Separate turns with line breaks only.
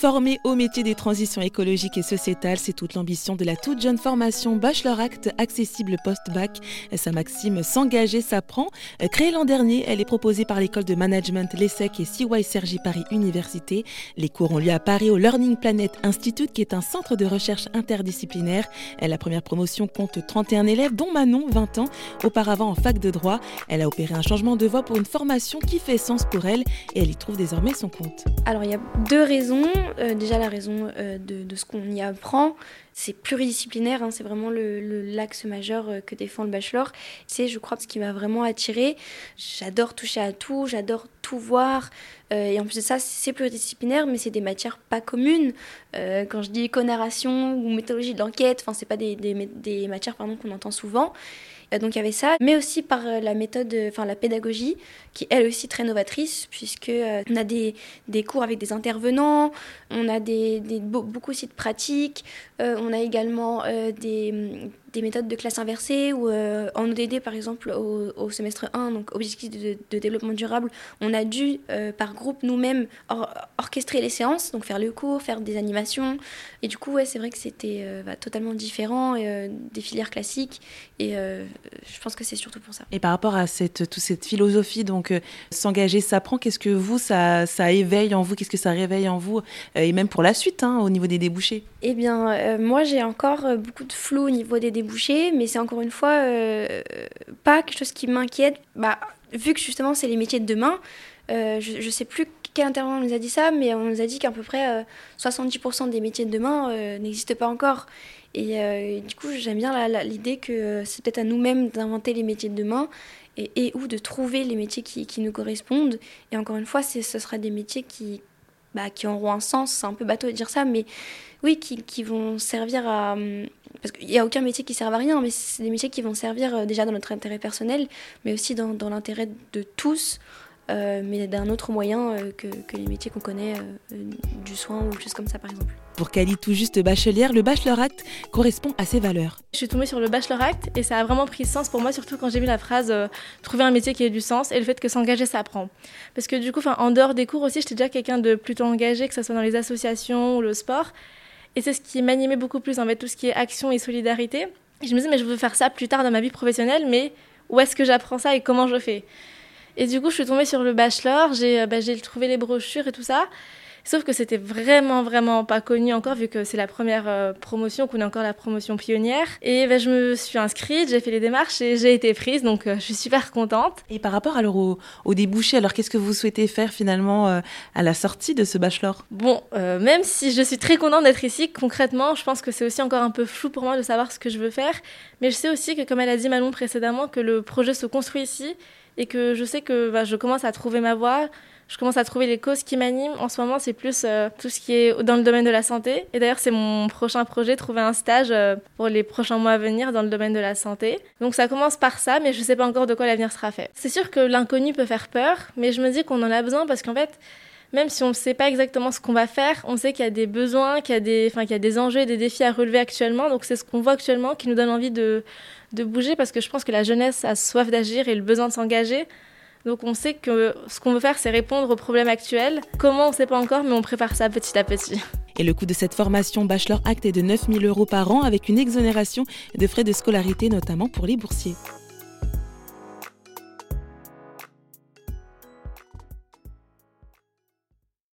Formé au métier des transitions écologiques et sociétales, c'est toute l'ambition de la toute jeune formation Bachelor Act accessible post-bac. Sa maxime S'engager s'apprend. Créée l'an dernier, elle est proposée par l'école de management l'ESSEC et CY Sergi Paris Université. Les cours ont lieu à Paris au Learning Planet Institute, qui est un centre de recherche interdisciplinaire. La première promotion compte 31 élèves, dont Manon, 20 ans, auparavant en fac de droit. Elle a opéré un changement de voie pour une formation qui fait sens pour elle et elle y trouve désormais son compte.
Alors il y a deux raisons. Euh, déjà la raison euh, de, ce qu'on y apprend, c'est pluridisciplinaire, hein, c'est vraiment l'axe majeur euh, que défend le bachelor. C'est, je crois, ce qui m'a vraiment attiré. J'adore toucher à tout, j'adore tout voir. et en plus de ça, c'est pluridisciplinaire, mais c'est des matières pas communes. quand je dis éco-narration ou méthodologie de l'enquête, enfin, c'est pas des, des matières qu'on entend souvent. Euh, donc il y avait ça, mais aussi par euh, la méthode, euh, enfin la pédagogie, qui elle aussi très novatrice, puisque on a des, des, cours avec des intervenants, on a des, des beaucoup aussi de pratiques, on a également des, des méthodes de classe inversée ou euh, en ODD par exemple au, semestre 1, donc objectif de, développement durable, on a dû euh, par groupe nous-mêmes orchestrer les séances, donc faire le cours, faire des animations. Et du coup, ouais, c'est vrai que c'était euh, bah, totalement différent des filières classiques et je pense que c'est surtout pour ça.
Et par rapport à cette, toute cette philosophie, donc s'engager s'apprend, qu'est-ce que vous, ça, ça éveille en vous, qu'est-ce que ça réveille en vous et même pour la suite hein, au niveau des débouchés?
Eh bien, moi j'ai encore beaucoup de flou au niveau des débouchés, mais c'est encore une fois euh, pas quelque chose qui m'inquiète. Bah, vu que justement c'est les métiers de demain, euh, je ne sais plus quel intervenant nous a dit ça, mais on nous a dit qu'à peu près 70% euh, des métiers de demain n'existent pas encore. Et du coup, j'aime bien l'idée que c'est peut-être à nous-mêmes d'inventer les métiers de demain et, et, ou de trouver les métiers qui, qui nous correspondent. Et encore une fois, ce sera des métiers qui, bah, qui auront un sens. C'est un peu bateau de dire ça, mais oui, qui, vont servir à. Parce qu'il n'y a aucun métier qui sert à rien, mais c'est des métiers qui vont servir euh, déjà dans notre intérêt personnel, mais aussi dans l'intérêt de tous euh, mais d'un autre moyen euh, que, les métiers qu'on connaît, euh, du soin ou choses comme ça par exemple.
Pour Kali, tout juste bachelière, le Bachelor Act correspond à ses valeurs.
Je suis tombée sur le Bachelor Act et ça a vraiment pris sens pour moi, surtout quand j'ai vu la phrase trouver un métier qui ait du sens et le fait que s'engager ça apprend. Parce que du coup, en dehors des cours aussi, j'étais déjà quelqu'un de plutôt engagé, que ce soit dans les associations ou le sport. Et c'est ce qui m'animait beaucoup plus en fait, tout ce qui est action et solidarité. Et je me disais, mais je veux faire ça plus tard dans ma vie professionnelle, mais où est-ce que j'apprends ça et comment je fais? Et du coup, je suis tombée sur le bachelor, j'ai euh, bah, trouvé les brochures et tout ça. Sauf que c'était vraiment, vraiment pas connu encore, vu que c'est la première euh, promotion, qu'on est encore la promotion pionnière. Et bah, je me suis inscrite, j'ai fait les démarches et j'ai été prise, donc euh, je suis super contente.
Et par rapport alors au, au débouché, alors qu'est-ce que vous souhaitez faire finalement à la sortie de ce bachelor?
Bon, même si je suis très contente d'être ici, concrètement, je pense que c'est aussi encore un peu flou pour moi de savoir ce que je veux faire. Mais je sais aussi que, comme elle a dit Manon précédemment, que le projet se construit ici et que je sais que bah, je commence à trouver ma voie, je commence à trouver les causes qui m'animent. En ce moment, c'est plus euh, tout ce qui est dans le domaine de la santé. Et d'ailleurs, c'est mon prochain projet, trouver un stage euh, pour les prochains mois à venir dans le domaine de la santé. Donc ça commence par ça, mais je ne sais pas encore de quoi l'avenir sera fait. C'est sûr que l'inconnu peut faire peur, mais je me dis qu'on en a besoin parce qu'en fait, même si on ne sait pas exactement ce qu'on va faire, on sait qu'il y a des besoins, qu'il y a des, enfin, qu'il y a des enjeux et des défis à relever actuellement. Donc c'est ce qu'on voit actuellement qui nous donne envie de, de bouger parce que je pense que la jeunesse a soif d'agir et le besoin de s'engager. Donc on sait que ce qu'on veut faire, c'est répondre aux problèmes actuels. Comment, on ne sait pas encore, mais on prépare ça petit à petit.
Et le coût de cette formation Bachelor Act est de 9000 euros par an avec une exonération de frais de scolarité, notamment pour les boursiers.